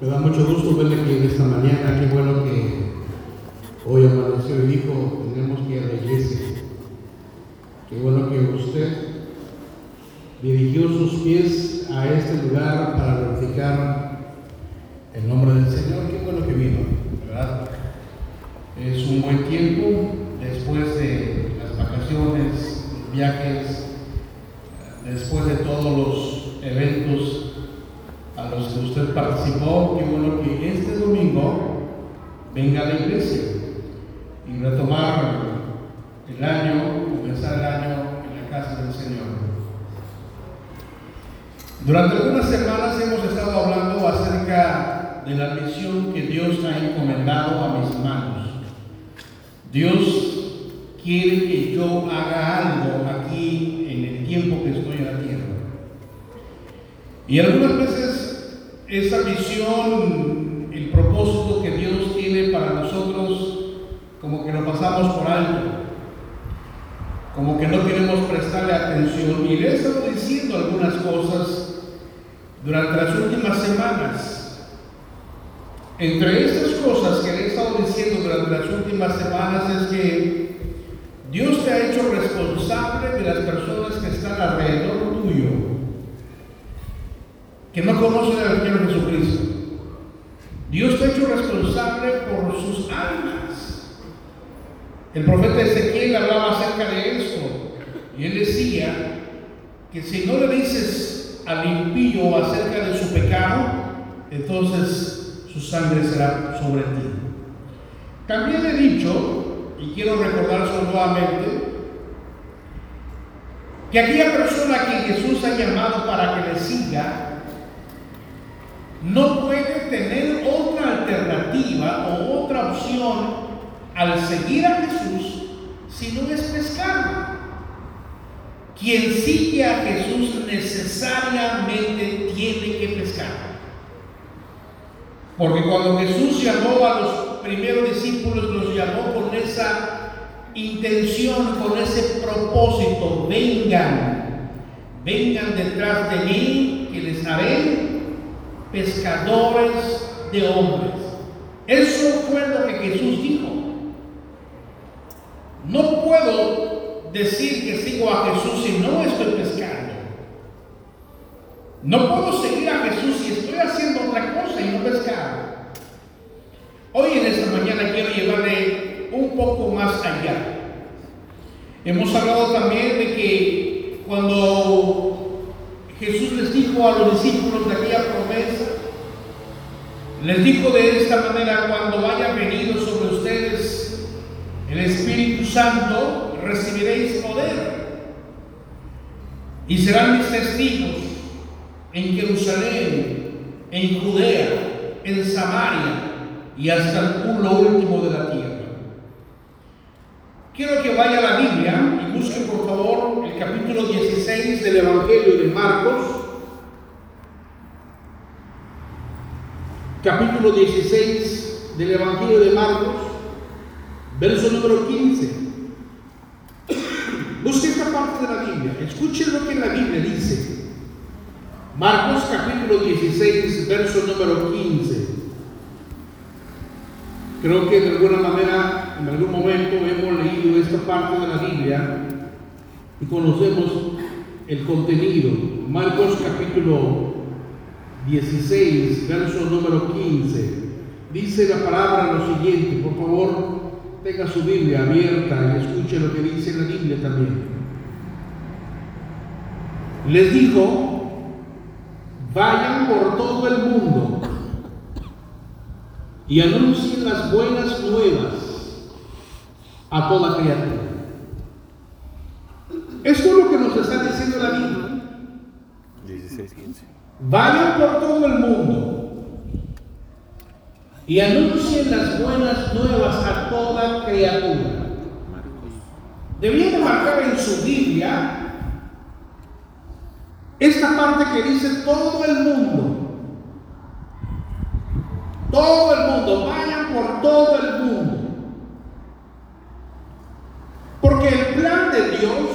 Me da mucho gusto verle aquí en esta mañana. Qué bueno que hoy amaneció y dijo, tenemos que ir a la iglesia. Qué bueno que usted dirigió sus pies a este lugar para glorificar el nombre del Señor. Qué bueno que vino, ¿verdad? Es un buen tiempo después de las vacaciones, viajes, después de todos los eventos los que usted participó, qué que este domingo venga a la iglesia y retomar el año, comenzar el año en la casa del Señor. Durante algunas semanas hemos estado hablando acerca de la misión que Dios ha encomendado a mis manos. Dios quiere que yo haga algo aquí en el tiempo que estoy en la tierra. Y algunas veces esa visión, el propósito que Dios tiene para nosotros, como que lo pasamos por alto, como que no queremos prestarle atención. Y le he estado diciendo algunas cosas durante las últimas semanas. Entre estas cosas que le he estado diciendo durante las últimas semanas es que Dios te ha hecho responsable de las personas que están alrededor tuyo que no conocen al Señor Jesucristo. Dios te ha hecho responsable por sus almas. El profeta Ezequiel hablaba acerca de esto y él decía que si no le dices al impío acerca de su pecado, entonces su sangre será sobre ti. También he dicho, y quiero recordárselo nuevamente, que aquella persona que Jesús ha llamado para que le siga, no puede tener otra alternativa o otra opción al seguir a Jesús si no es pescar. Quien sigue a Jesús necesariamente tiene que pescar. Porque cuando Jesús llamó a los primeros discípulos, los llamó con esa intención, con ese propósito, vengan, vengan detrás de mí, que les haré pescadores de hombres. Eso fue lo que Jesús dijo. No puedo decir que sigo a Jesús si no estoy pescando. No puedo seguir a Jesús si estoy haciendo otra cosa y no pescar. Hoy en esta mañana quiero llevarle un poco más allá. Hemos hablado también de que cuando Jesús les dijo a los discípulos de aquella promesa, les dijo de esta manera, cuando haya venido sobre ustedes el Espíritu Santo, recibiréis poder y serán mis testigos en Jerusalén, en Judea, en Samaria y hasta el lo último de la tierra. Quiero que vaya a la Biblia y busque por favor el capítulo 16 del Evangelio de Marcos. Capítulo 16 del Evangelio de Marcos, verso número 15. Busque esta parte de la Biblia, escuche lo que la Biblia dice. Marcos capítulo 16, verso número 15. Creo que de alguna manera en algún momento hemos leído esta parte de la Biblia y conocemos el contenido. Marcos capítulo 16, verso número 15. Dice la palabra lo siguiente, por favor, tenga su Biblia abierta y escuche lo que dice la Biblia también. Les dijo, vayan por todo el mundo y anuncien las buenas nuevas a toda criatura. Esto es lo que nos está diciendo la Biblia. 16, 15. Vayan por todo el mundo y anuncien las buenas nuevas a toda criatura. Debían marcar en su Biblia esta parte que dice todo el mundo. Todo el mundo, vayan por todo el mundo. El plan de Dios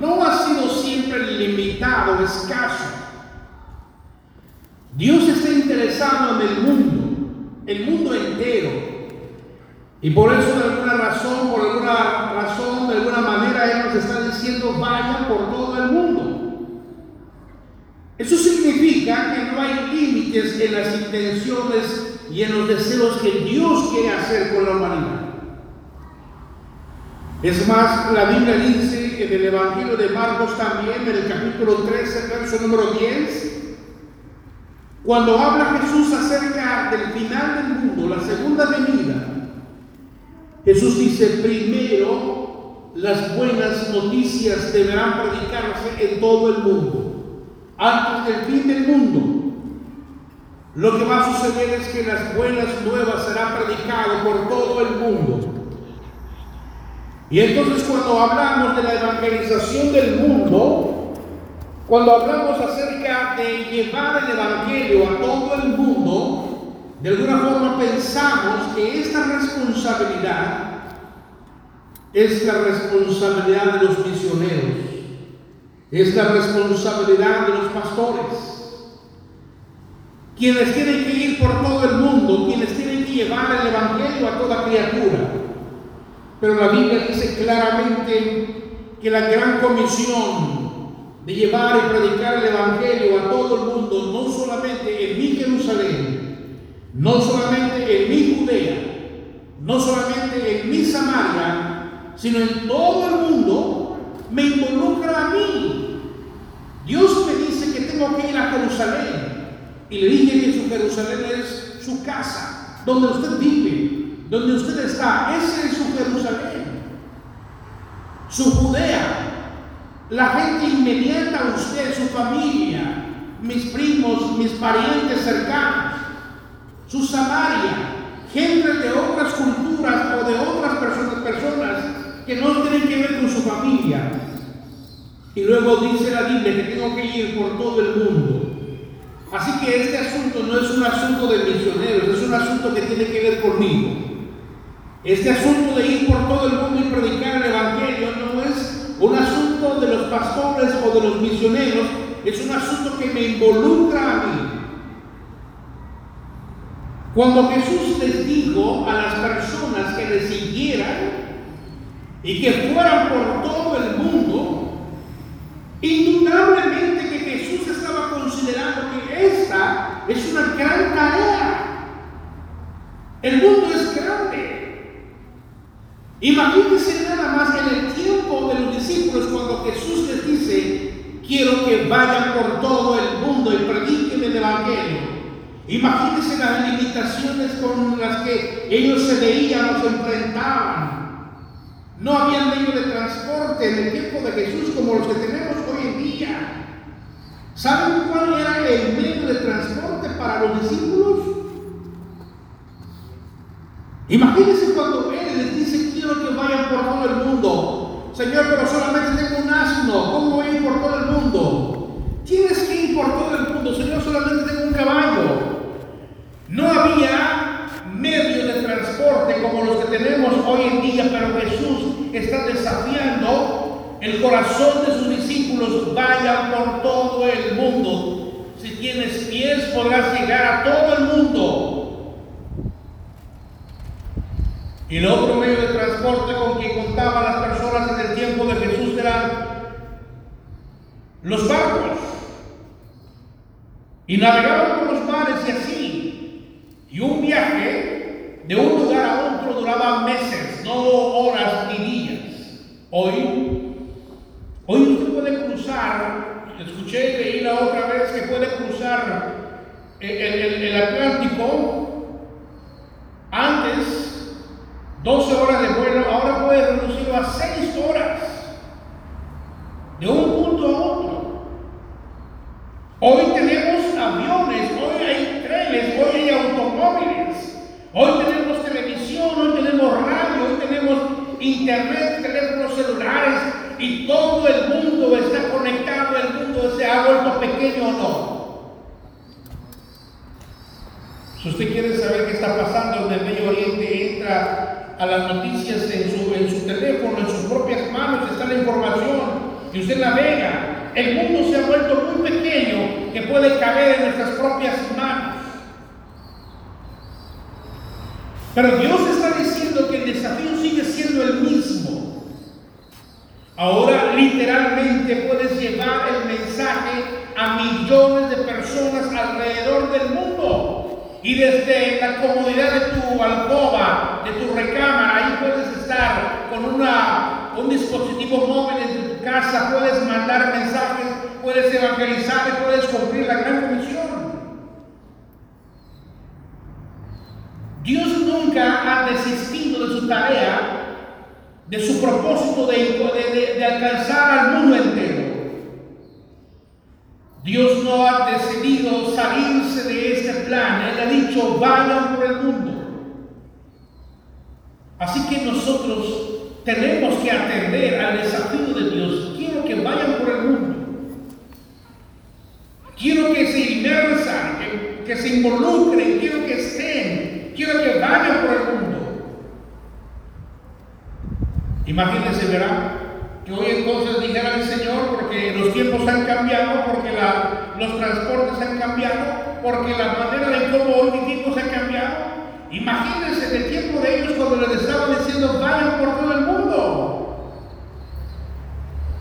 no ha sido siempre limitado, escaso. Dios está interesado en el mundo, el mundo entero. Y por eso, de alguna razón, por alguna razón, de alguna manera, Él nos está diciendo, vaya por todo el mundo. Eso significa que no hay límites en las intenciones y en los deseos que Dios quiere hacer con la humanidad. Es más, la Biblia dice en el Evangelio de Marcos también, en el capítulo 13, verso número 10, cuando habla Jesús acerca del final del mundo, la segunda venida, Jesús dice, primero las buenas noticias deberán predicarse en todo el mundo, antes del fin del mundo. Lo que va a suceder es que las buenas nuevas serán predicadas por todo el mundo. Y entonces cuando hablamos de la evangelización del mundo, cuando hablamos acerca de llevar el Evangelio a todo el mundo, de alguna forma pensamos que esta responsabilidad es la responsabilidad de los misioneros, es la responsabilidad de los pastores, quienes tienen que ir por todo el mundo, quienes tienen que llevar el Evangelio a toda criatura. Pero la Biblia dice claramente que la gran comisión de llevar y predicar el Evangelio a todo el mundo, no solamente en mi Jerusalén, no solamente en mi Judea, no solamente en mi Samaria, sino en todo el mundo, me involucra a mí. Dios me dice que tengo que ir a Jerusalén. Y le dije que su Jerusalén es su casa, donde usted vive, donde usted está, su Judea, la gente inmediata a usted, su familia, mis primos, mis parientes cercanos, su Samaria, gente de otras culturas o de otras personas, personas que no tienen que ver con su familia. Y luego dice la Biblia que tengo que ir por todo el mundo. Así que este asunto no es un asunto de misioneros, es un asunto que tiene que ver conmigo. Este asunto de ir por todo el mundo y predicar el Evangelio no es un asunto de los pastores o de los misioneros, es un asunto que me involucra a mí. Cuando Jesús les dijo a las personas que le siguieran y que fueran por todo el mundo, indudablemente que Jesús estaba considerando que esta es una gran tarea. El mundo es grande. Imagínense nada más en el tiempo de los discípulos cuando Jesús les dice, quiero que vayan por todo el mundo y prediquen el Evangelio. Imagínense las limitaciones con las que ellos se veían o se enfrentaban. No había medio de transporte en el tiempo de Jesús como los que tenemos hoy en día. ¿Saben cuál era el medio de transporte para los discípulos? Imagínense cuando Él les dice, que vayan por todo el mundo. Señor, pero solamente tengo un asno. ¿Cómo voy a ir por todo el mundo? Tienes que ir por todo el mundo. Señor, solamente tengo un caballo. No había medios de transporte como los que tenemos hoy en día, pero Jesús está desafiando el corazón de sus discípulos. Vayan por todo el mundo. Si tienes pies, podrás llegar a todo el mundo. Y el otro medio de transporte con que contaban las personas en el tiempo de Jesús eran los barcos. Y navegaban por los mares y así. Y un viaje de un lugar a otro duraba meses, no horas ni días. Hoy, hoy usted puede cruzar, escuché y leí la otra vez que puede cruzar el, el Atlántico antes 12 horas de vuelo, ahora puede reducirlo a 6 horas de un punto a otro. Hoy tenemos aviones, hoy hay trenes, hoy hay automóviles, hoy tenemos televisión, hoy tenemos radio, hoy tenemos internet, teléfonos celulares y todo el mundo está conectado, el mundo se ha vuelto pequeño o no. Si usted quiere saber qué está pasando en el Medio Oriente, entra a las noticias en su, en su teléfono, en sus propias manos está la información y usted navega. El mundo se ha vuelto muy pequeño que puede caber en nuestras propias manos. Pero Dios está diciendo que el desafío sigue siendo el mismo. Ahora literalmente puedes llevar el mensaje a millones de personas alrededor y desde la comodidad de tu alcoba, de tu recámara, ahí puedes estar con una, un dispositivo móvil en tu casa, puedes mandar mensajes, puedes evangelizar puedes cumplir la gran comisión. Dios nunca ha desistido de su tarea, de su propósito de, alcanzar al mundo entero. Dios no ha decidido salirse de este plan. Él ha dicho, vayan por el mundo. Así que nosotros tenemos que atender al desafío de Dios. Quiero que vayan por el mundo. Quiero que se inmersan, que, que se involucren, quiero que estén quiero que vayan por el mundo. Imagínense, ¿verdad? Que hoy entonces dijera el Señor, porque los tiempos han cambiado, porque los transportes han cambiado, porque la manera de cómo hoy vivimos ha cambiado. Imagínense el tiempo de ellos cuando les estaban diciendo, vayan por todo el mundo.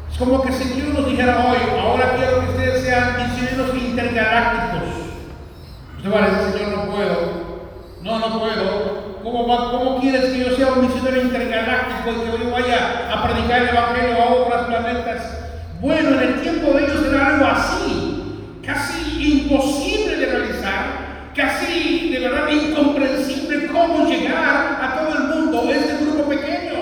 Es como que si Dios nos dijera hoy, ahora quiero que ustedes sean misioneros intergalácticos. Usted va a decir, Señor, no puedo. No, no puedo. ¿Cómo, ¿Cómo, quieres que yo sea un misionero intergaláctico y que yo vaya a predicar el Evangelio a otros planetas? Bueno, en el tiempo de ellos era algo así, casi imposible de realizar, casi de verdad incomprensible cómo llegar a todo el mundo, este grupo pequeño.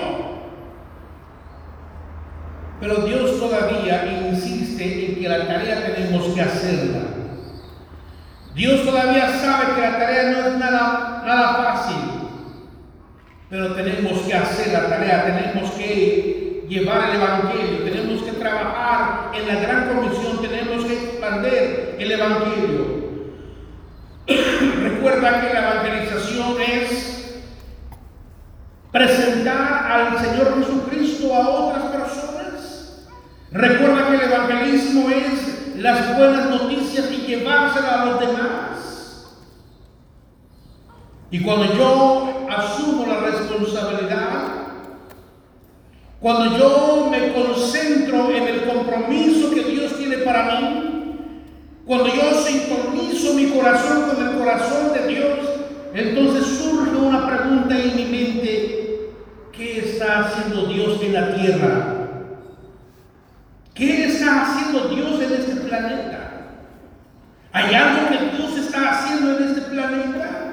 Pero Dios todavía insiste en que la tarea tenemos que hacerla. Dios todavía sabe que la tarea no es nada fácil, pero tenemos que hacer la tarea, tenemos que llevar el Evangelio, tenemos que trabajar en la gran comisión, tenemos que expandir el Evangelio. Recuerda que la evangelización es presentar al Señor Jesucristo a otras personas. Recuerda que el evangelismo es las buenas noticias y llevárselas a los demás. Y cuando yo asumo la responsabilidad, cuando yo me concentro en el compromiso que Dios tiene para mí, cuando yo sintonizo mi corazón con el corazón de Dios, entonces surge una pregunta en mi mente, ¿qué está haciendo Dios en la tierra? ¿Qué está haciendo Dios en este planeta? ¿Hay algo que Dios está haciendo en este planeta?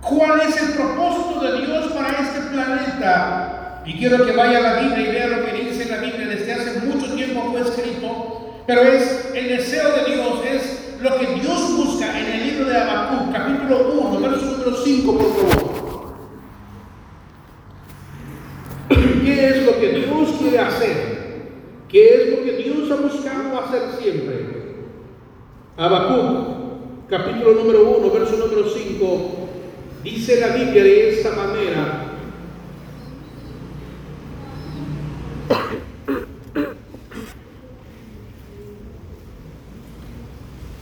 ¿Cuál es el propósito de Dios para este planeta? Y quiero que vaya a la Biblia y vea lo que dice la Biblia desde hace mucho tiempo fue escrito, pero es el deseo de Dios, es lo que Dios busca en el libro de Habacuc, capítulo 1, verso número 5, por favor. ¿Qué es lo que Dios quiere hacer? ¿Qué es lo que Dios ha buscado hacer siempre? Habacuc, capítulo número 1, verso número 5, dice la Biblia de esta manera.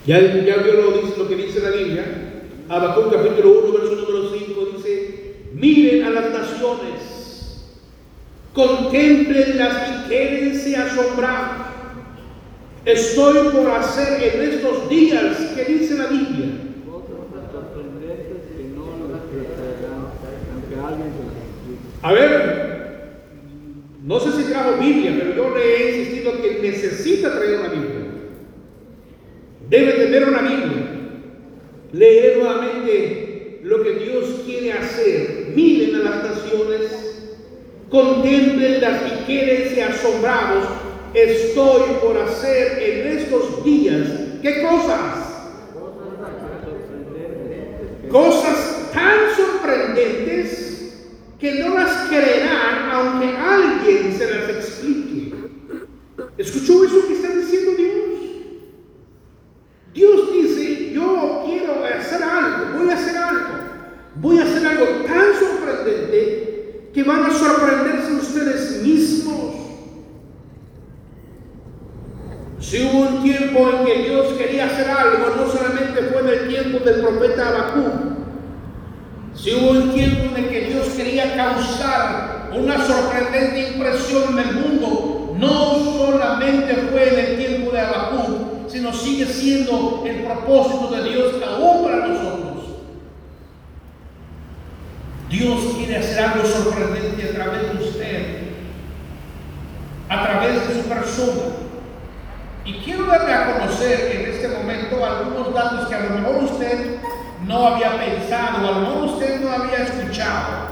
Ya, ya vio lo, lo que dice la Biblia. Habacuc capítulo 1, verso número 5 dice, miren a las naciones Contemplenlas y quédense asombrados. Estoy por hacer en estos días, que dice la Biblia. A ver, no sé si trajo Biblia, pero yo le he insistido que necesita traer una Biblia. Debe tener una Biblia. Leer nuevamente lo que Dios quiere hacer. Miren a las naciones contemplen las y asombrados, estoy por hacer en estos días, ¿qué cosas? Cosas tan sorprendentes que no las creerán aunque alguien se las explique. ¿Escuchó eso que está diciendo Dios? Dios dice, yo quiero hacer algo, voy a hacer algo, voy a hacer algo tan sorprendente van a sorprenderse ustedes mismos. Si hubo un tiempo en que Dios quería hacer algo, no solamente fue en el tiempo del profeta Abacú, Si hubo un tiempo en el que Dios quería causar una sorprendente impresión en el mundo, no solamente fue en el tiempo de Habacuc, sino sigue siendo el propósito de Dios aún para nosotros. Dios quiere hacer algo sorprendente a través de usted, a través de su persona. Y quiero darle a conocer en este momento algunos datos que a lo mejor usted no había pensado, a lo mejor usted no había escuchado.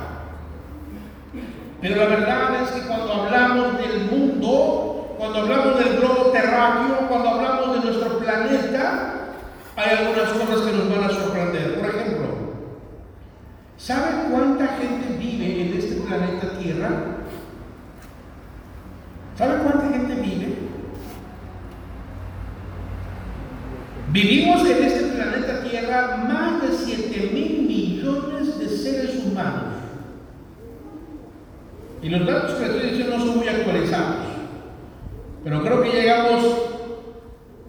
Pero la verdad es que cuando hablamos del mundo, cuando hablamos del globo terráqueo, cuando hablamos de nuestro planeta, hay algunas cosas que nos van a sorprender. ¿Saben cuánta gente vive en este planeta Tierra? ¿Saben cuánta gente vive? Vivimos en este planeta Tierra más de 7 mil millones de seres humanos. Y los datos que estoy diciendo no son muy actualizados. Pero creo que llegamos,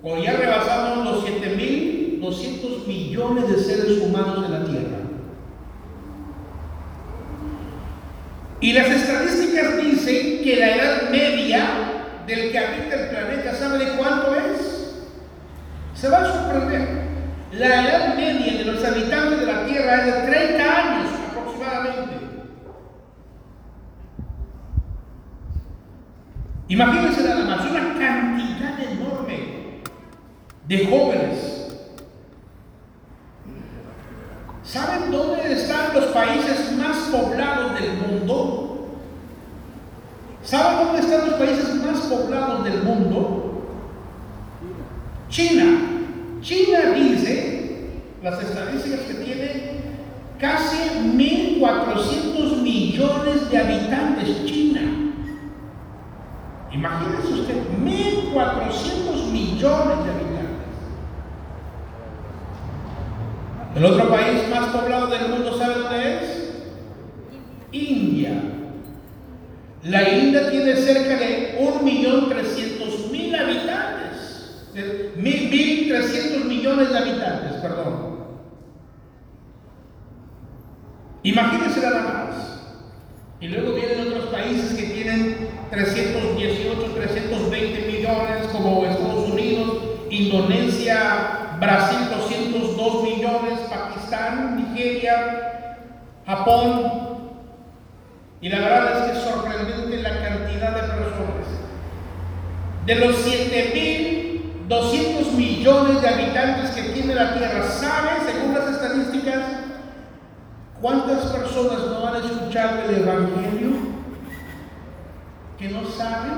o ya rebasamos los 7.200 millones de seres humanos en la Tierra. Y las estadísticas dicen que la edad media del que habita el planeta, ¿sabe de cuánto es? Se va a sorprender. La edad media de los habitantes de la Tierra es de 30 años aproximadamente. Imagínense nada más, una cantidad enorme de jóvenes. ¿Saben dónde están los países poblados del mundo? ¿Saben dónde están los países más poblados del mundo? China. China dice, las estadísticas que tiene, casi 1.400 millones de habitantes. China. Imagínense usted, 1.400 millones de habitantes. El otro país más poblado del mundo, ¿sabe dónde es? India. La India tiene cerca de 1.300.000 habitantes. 1.300 millones de habitantes, perdón. Imagínense nada más. Y luego vienen otros países que tienen 318, 320 millones, como Estados Unidos, Indonesia, Brasil 202 millones, Pakistán, Nigeria, Japón. Y la verdad es que es sorprendente la cantidad de personas. De los 7.200 millones de habitantes que tiene la Tierra, ¿saben, según las estadísticas, cuántas personas no han escuchado el Evangelio? que no saben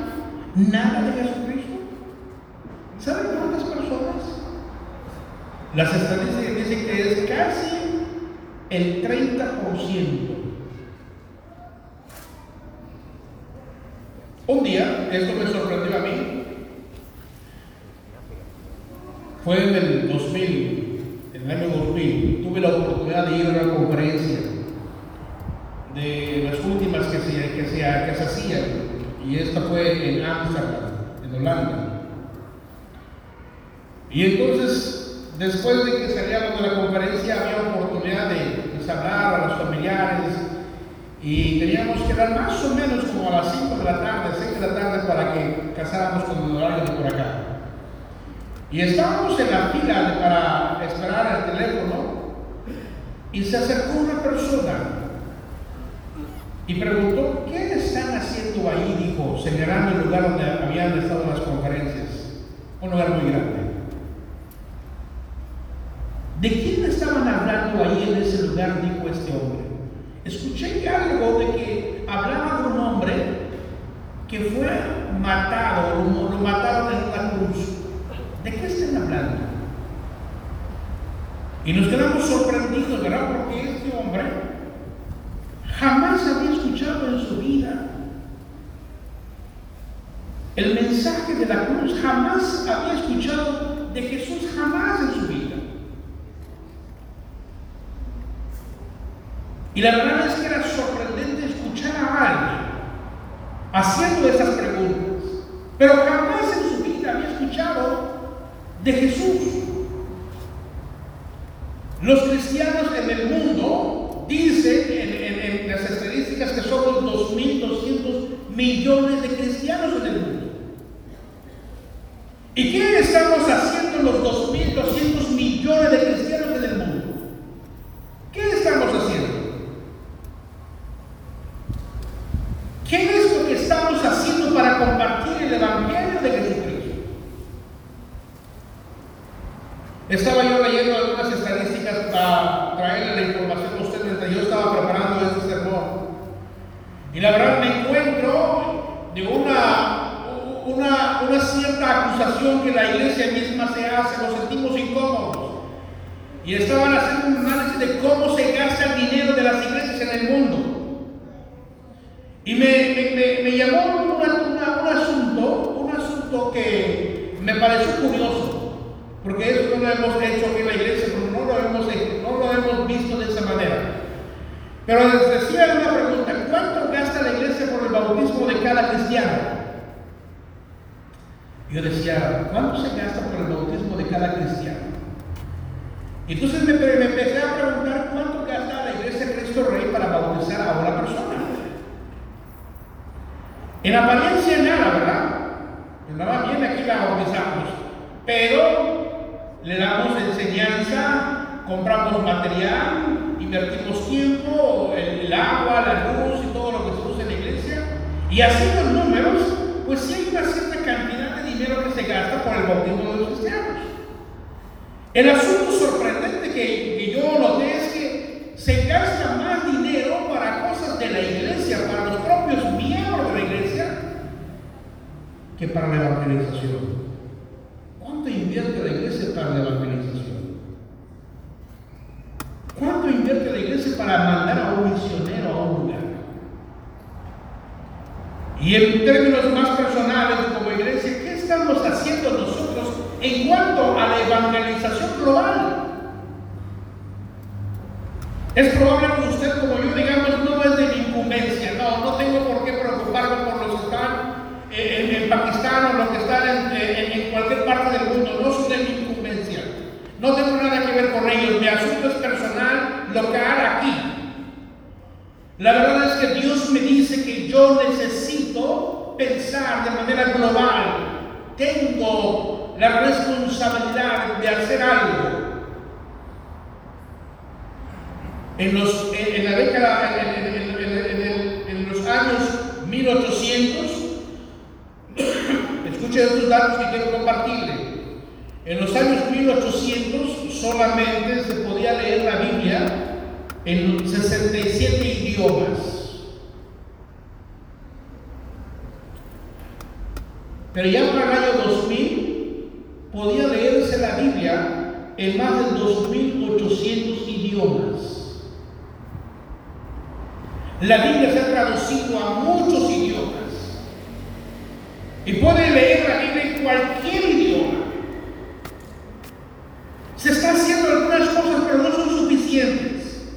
nada de Jesucristo? ¿Saben cuántas personas? Las estadísticas dicen que es casi el 30%. Un día, esto me sorprendió a mí, fue en el 2000, en el año 2000, tuve la oportunidad de ir a una conferencia de las últimas que se, que se, hacían y esta fue en Ámsterdam, en Holanda. Y entonces, después de que salíamos de la conferencia, había oportunidad de, de hablar a los familiares y teníamos que dar más o menos como a las 5 de la tarde, 6 de la tarde, para que casáramos con el horario de por acá. Y estábamos en la fila para esperar el teléfono y se acercó una persona y preguntó, ¿qué están haciendo ahí? Dijo, señalando el lugar donde habían estado las conferencias. Un lugar muy grande. ¿De quién estaban hablando ahí en ese lugar? Dijo este hombre. Escuché algo de que hablaba de un hombre que fue matado, lo mataron en una cruz. ¿De qué están hablando? Y nos quedamos sorprendidos, ¿verdad? Porque este hombre jamás había escuchado en su vida el mensaje de la cruz, jamás había escuchado de Jesús, jamás en su vida. Y la verdad es que era sorprendente escuchar a alguien haciendo esas preguntas, pero jamás en su vida había escuchado de Jesús. Los cristianos Y la verdad me encuentro de una, una, una cierta acusación que la iglesia misma se hace, nos sentimos incómodos. Y estaban haciendo un análisis de cómo se gasta el dinero de las iglesias en el mundo. Y me, me, llamó un asunto, un asunto que me pareció curioso, porque eso no lo hemos hecho en la iglesia, no lo hemos, no lo hemos visto de esa manera. Pero les decía una pregunta, ¿cuánto gasta la iglesia por el bautismo de cada cristiano? Yo decía, ¿cuánto se gasta por el bautismo de cada cristiano? Entonces me, empecé a preguntar cuánto gasta la iglesia Cristo Rey para bautizar a una persona. En apariencia nada, ¿verdad? Nada bien aquí la bautizamos, pero le damos enseñanza, compramos material, invertimos tiempo, el, agua, la luz y todo lo que Y haciendo números, pues sí hay una cierta cantidad de dinero que se gasta por el bautismo de los cristianos. El asunto sorprendente que, que yo noté es que se gasta más dinero para cosas de la iglesia, para los propios miembros de la iglesia, que para la evangelización. ¿Cuánto invierte la iglesia para la evangelización? ¿Cuánto invierte la iglesia para mandar a un misionero a un lugar? Y en términos más personales, como iglesia, ¿qué estamos haciendo nosotros en cuanto a la evangelización global? Es probable que usted, como yo, digamos, no es de mi incumbencia, no, no tengo por qué preocuparme por los que están en, Pakistán o los que están en, cualquier parte del mundo, no son de mi incumbencia. No tengo nada que ver con ellos, mi asunto es personal, local, aquí. La verdad es que Dios me dice que yo necesito pensar de manera global. Tengo la responsabilidad de hacer algo en, los, en, la década, en, los años 1800, escuchen estos datos que quiero compartirle. En los años 1800 solamente se podía leer la Biblia en 67 idiomas. Pero ya para el año 2000 podía leerse la Biblia en más de 2.800 idiomas. La Biblia se ha traducido a muchos idiomas. Y puede leer la Biblia en cualquier idioma. Se está haciendo algunas cosas, pero no son suficientes.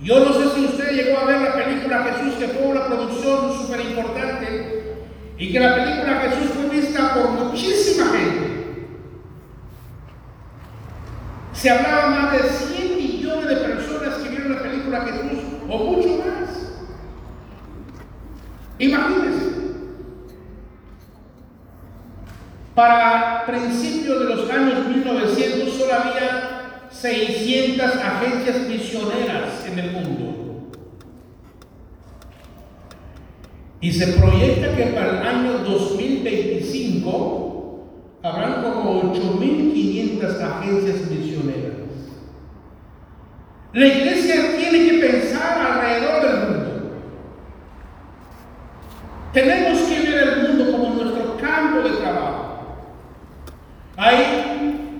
Yo no sé si usted llegó a ver la película Jesús, que fue una producción súper importante, y que la película Jesús fue vista por muchísima gente. Se hablaba más de 100 millones de personas que vieron la película Jesús, o mucho más. Imagínense. Para principios de los años 1900 solo había 600 agencias misioneras en el mundo. Y se proyecta que para el año 2025 habrán como 8.500 agencias misioneras. La iglesia tiene que pensar alrededor del mundo. Tenemos que ver el mundo como nuestro campo de trabajo. Hay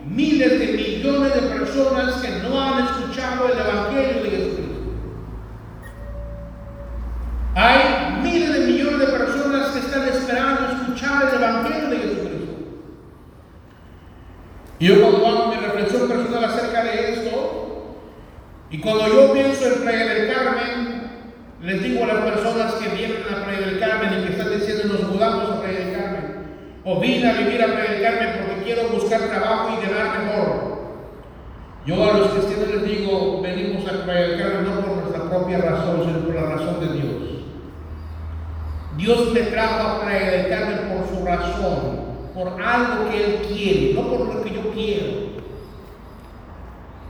miles de millones de personas que no han escuchado el Evangelio de Jesucristo. Hay miles de millones de personas que están esperando escuchar el Evangelio de Jesucristo. Y yo cuando hago mi reflexión personal acerca de esto, y cuando yo pienso en Playa del Carmen, les digo a las personas que vienen a Playa del Carmen y que están diciendo nos mudamos a Playa del Carmen, o vine a vivir a Playa del Carmen porque quiero buscar trabajo y ganar mejor. Yo a los cristianos les digo, venimos a predicar no por nuestra propia razón, sino por la razón de Dios. Dios me trajo a predicarme por por algo que Él quiere, no por lo que yo quiero.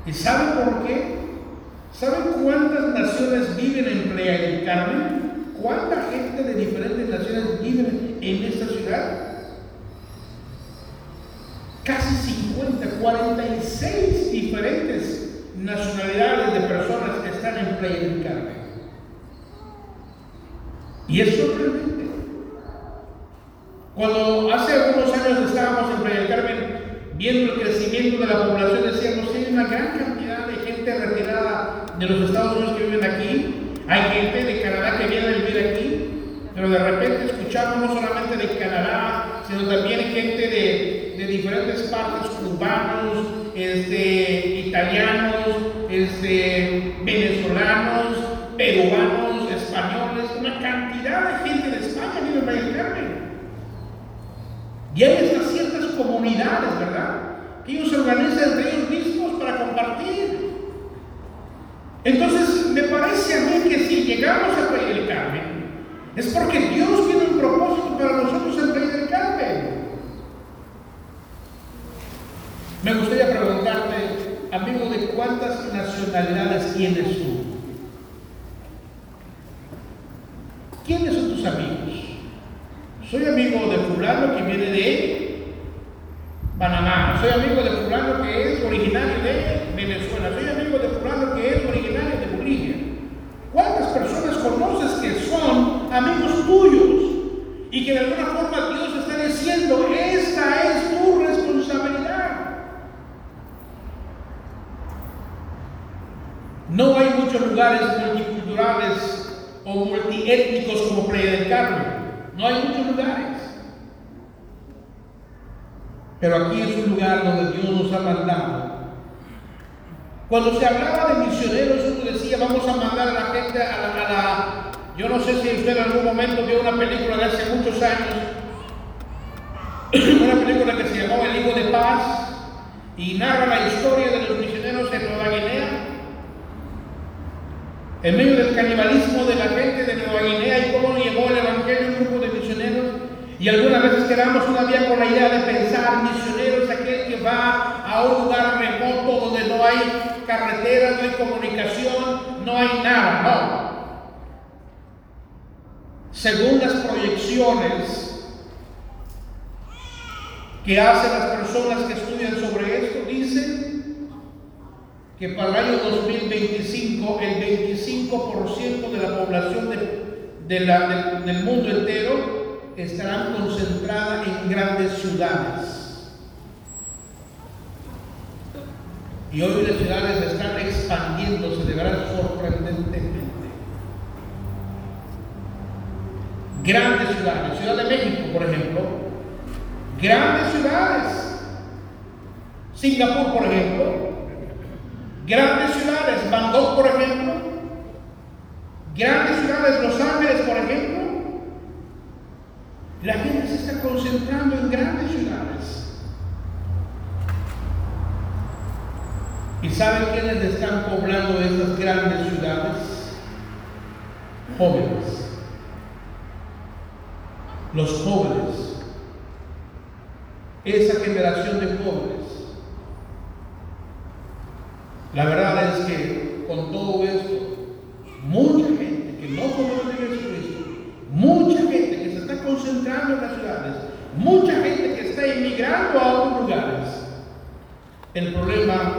¿Y saben por qué? ¿Saben cuántas naciones viven en Playa del Carmen? ¿Cuánta gente de diferentes naciones vive en esta ciudad? Casi 50, 46 diferentes nacionalidades de personas están en Playa del Carmen. Y es sorprendente. Cuando hace algunos años estábamos en Playa del Carmen viendo el crecimiento de la población, decíamos, hay una gran cantidad de gente retirada de los Estados Unidos que viven aquí, hay gente de Canadá que viene a vivir aquí, pero de repente escuchamos no solamente de Canadá, sino también gente de, de diferentes partes, cubanos, este, italianos, este, venezolanos, peruanos, españoles, una cantidad de gente de España vive en Valle Carmen. Y hay estas ciertas comunidades, ¿verdad? Que ellos se organizan entre ellos mismos para compartir. Entonces, me parece a mí que si llegamos a Valle del Carmen, es porque Dios tiene un propósito para nosotros en Valle del Carmen. Me gustaría preguntarte, amigo, ¿de cuántas nacionalidades tienes tú? ¿Quiénes son tus amigos? Soy amigo de fulano que viene de Panamá. Soy amigo de fulano que es originario de Venezuela. Soy amigo de fulano que es originario de Bolivia. ¿Cuántas personas conoces que son amigos tuyos? Y que de alguna forma Dios está diciendo, esta es tu responsabilidad. No hay muchos lugares multiculturales o multiétnicos como Playa del Carmen. No hay muchos lugares. Pero aquí es un lugar donde Dios nos ha mandado. Cuando se hablaba de misioneros, uno decía, vamos a mandar a la gente a la. Yo no sé si usted en algún momento vio una película de hace muchos años, una película que se llamó El Hijo de Paz, y narra la historia de los misioneros en Nueva Guinea en medio del canibalismo de la gente de Nueva Guinea y cómo llevó el Evangelio un grupo de misioneros. Y algunas veces quedamos todavía con la idea de pensar, misioneros, aquel que va a un lugar remoto donde no hay carreteras, no hay comunicación, no hay nada. Según las proyecciones que hacen las personas que estudian sobre esto, dicen que para el año 2025 el 25% de la población de, de la, de, del mundo entero estarán concentrada en grandes ciudades. Y hoy las ciudades están expandiéndose de verdad sorprendentemente. Grandes ciudades, Ciudad de México, por ejemplo, grandes ciudades. Singapur, por ejemplo, Grandes ciudades, Bangkok por ejemplo, grandes ciudades, Los Ángeles por ejemplo, la gente se está concentrando en grandes ciudades. ¿Y saben quiénes están poblando esas grandes ciudades? Jóvenes. Los jóvenes. Esa generación de jóvenes la verdad es que con todo esto, mucha gente que no conoce a Jesucristo, mucha gente que se está concentrando en las ciudades, mucha gente que está emigrando a otros lugares, el problema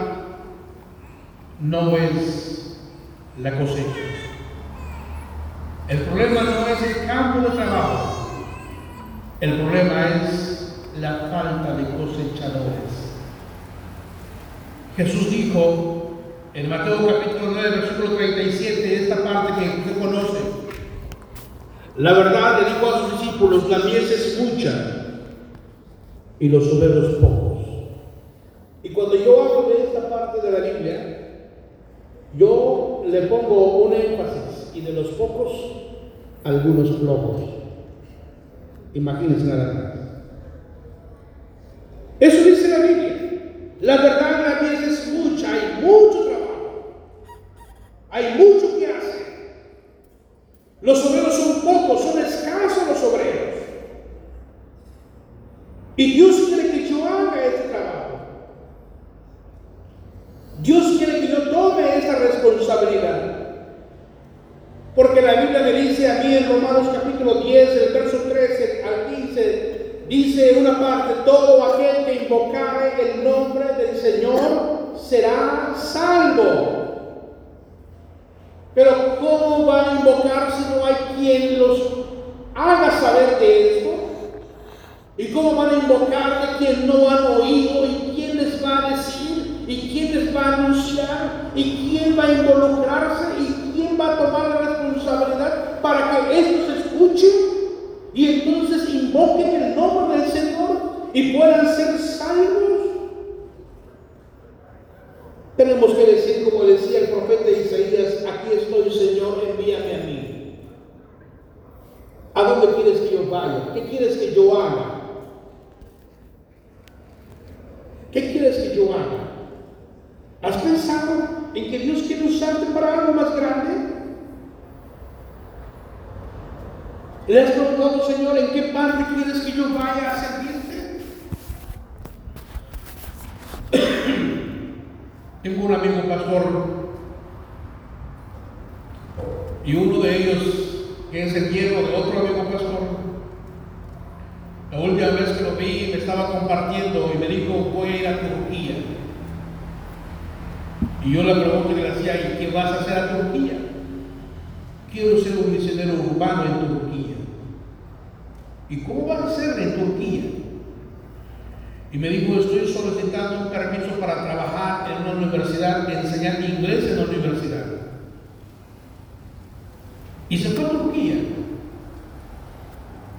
no es la cosecha. El problema no es el campo de trabajo. El problema es la falta de cosechadores. Jesús dijo, en Mateo capítulo 9, versículo 37, esta parte que usted conoce. La verdad le dijo a sus discípulos, la mies es mucha y los obreros pocos. Y cuando yo hablo de esta parte de la yo le pongo un énfasis y de los pocos, algunos flojos. Imagínense nada más. Eso dice la Biblia. La verdad la mies es mucha y Dios quiere que yo tome esa responsabilidad. Porque la Biblia me dice a mí en Romanos capítulo 10, el verso 13 al 15, dice en una parte, todo aquel que invocare el nombre del Señor será salvo. Pero ¿cómo va a invocar si no hay quien los haga saber de esto? ¿Y cómo van a invocar de quien no han oído? ¿Y quién les va a decir? ¿Y quién les va a anunciar? ¿Y quién va a involucrarse? ¿Y quién va a tomar la responsabilidad para que estos escuchen? Y entonces invoquen el nombre del Señor y puedan ser salvos. Tenemos que decir, como decía el profeta Isaías, aquí estoy Señor, envíame a mí. ¿A dónde quieres que yo vaya? ¿Qué quieres que yo haga? ¿Qué quieres que yo haga? ¿Has pensado en que Dios quiere usarte para algo más grande? ¿Le has preguntado, Señor, en qué parte quieres que yo vaya a servirte? Tengo un amigo pastor y uno de ellos, que es el yerno de otro amigo pastor, la última vez que lo vi me estaba compartiendo y me dijo, voy a ir a Turquía. Y yo le pregunto y le decía, ¿y qué vas a hacer a Turquía? Quiero ser un misionero urbano en Turquía. ¿Y cómo vas a ser en Turquía? Y me dijo, estoy solicitando un permiso para trabajar en una universidad, enseñar inglés en la universidad. Y se fue a Turquía.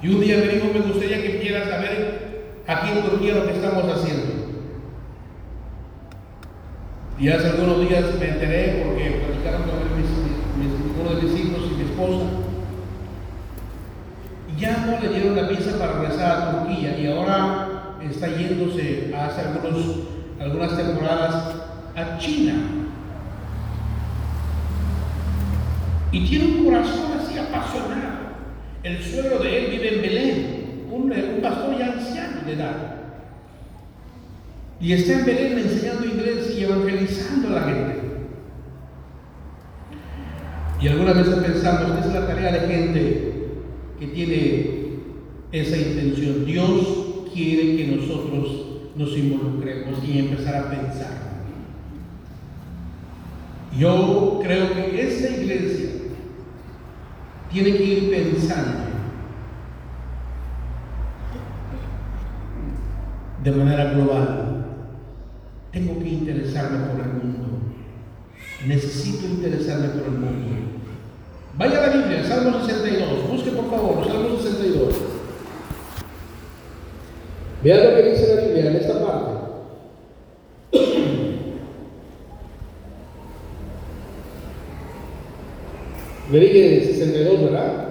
Y un día me dijo, me gustaría que quieras saber aquí en Turquía lo que estamos haciendo. Y hace algunos días me enteré porque platicaron con mis, uno de mis hijos y mi esposa. Y ya no le dieron la visa para regresar a Turquía y ahora está yéndose hace algunos, algunas temporadas a China. Y tiene un corazón así apasionado. El suegro de él vive en Belén, un, un pastor ya anciano de edad. Y está en Belén enseñando inglés y evangelizando a la gente. Y alguna vez pensamos que es la tarea de gente que tiene esa intención. Dios quiere que nosotros nos involucremos y empezar a pensar. Yo creo que esta iglesia tiene que ir pensando de manera global. Tengo que interesarme por el mundo. Necesito interesarme por el mundo. Vaya a la Biblia, Salmo 62. Busque por favor, Salmo 62. Vean lo que dice la Biblia en esta parte. Le dije 62, ¿verdad?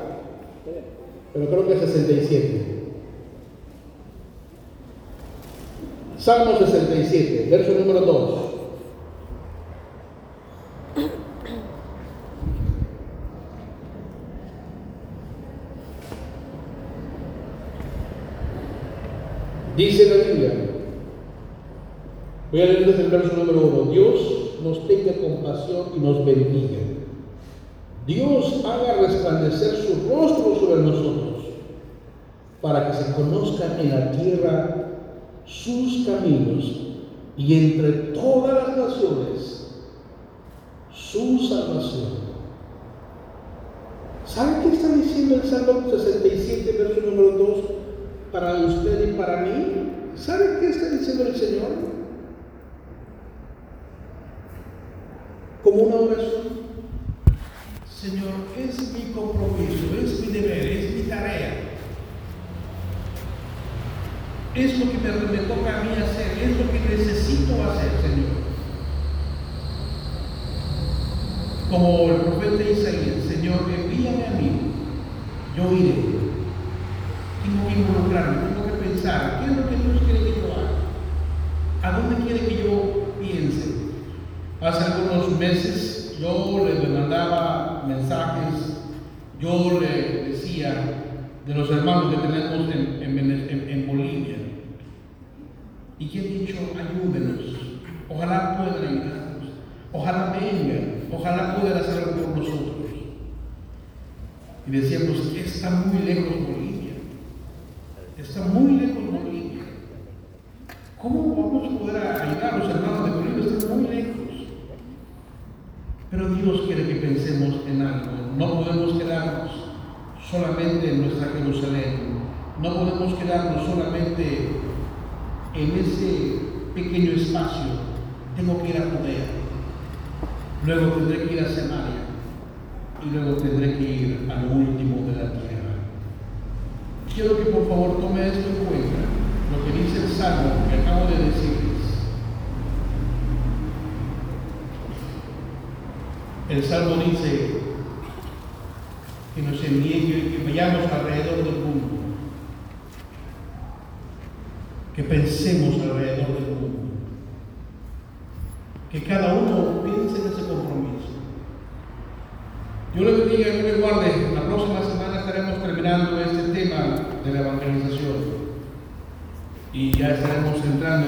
Pero creo que es 67. Salmo 67, verso número 2. Dice la Biblia, voy a leer desde el verso número 1, Dios nos tenga compasión y nos bendiga. Dios haga resplandecer su rostro sobre nosotros, para que se conozcan en la tierra sus caminos y entre todas las naciones su salvación. ¿Sabe qué está diciendo el Salmo 67, verso número 2, para usted y para mí? ¿Sabe qué está diciendo el Señor? Como una oración. Señor, es mi compromiso, es mi deber, es mi tarea. Es lo que me, me toca a mí hacer, es lo que necesito hacer, Señor. Como el profeta Isaías, Señor, envíame a mí, yo iré. Tengo que involucrarme, tengo que pensar, ¿qué es lo que Dios quiere que yo haga? ¿A dónde quiere que yo piense? Hace algunos meses yo le mandaba mensajes, yo le decía de los hermanos que tenemos en, Bolivia, y que he dicho, ayúdenos, ojalá puedan ayudarnos. Ojalá vengan, ojalá puedan hacer algo por nosotros. Y decíamos, está muy lejos Bolivia. Está muy lejos Bolivia. ¿Cómo vamos a poder ayudar a los hermanos de Bolivia? Están muy lejos. Pero Dios quiere que pensemos en algo. No podemos quedarnos solamente en nuestra Jerusalén. No podemos quedarnos solamente en ese pequeño espacio. Tengo que ir a Judea. Luego tendré que ir a Samaria. Y luego tendré que ir a lo último de la tierra. Quiero que por favor tome esto en cuenta. Lo que dice el Salmo que acabo de decirles. El Salmo dice que nos envíe y que vayamos alrededor del mundo, que pensemos alrededor del mundo, que cada uno piense en ese compromiso. Yo le bendiga y le guarde. La próxima semana estaremos terminando este tema de la evangelización. Y ya estaremos entrando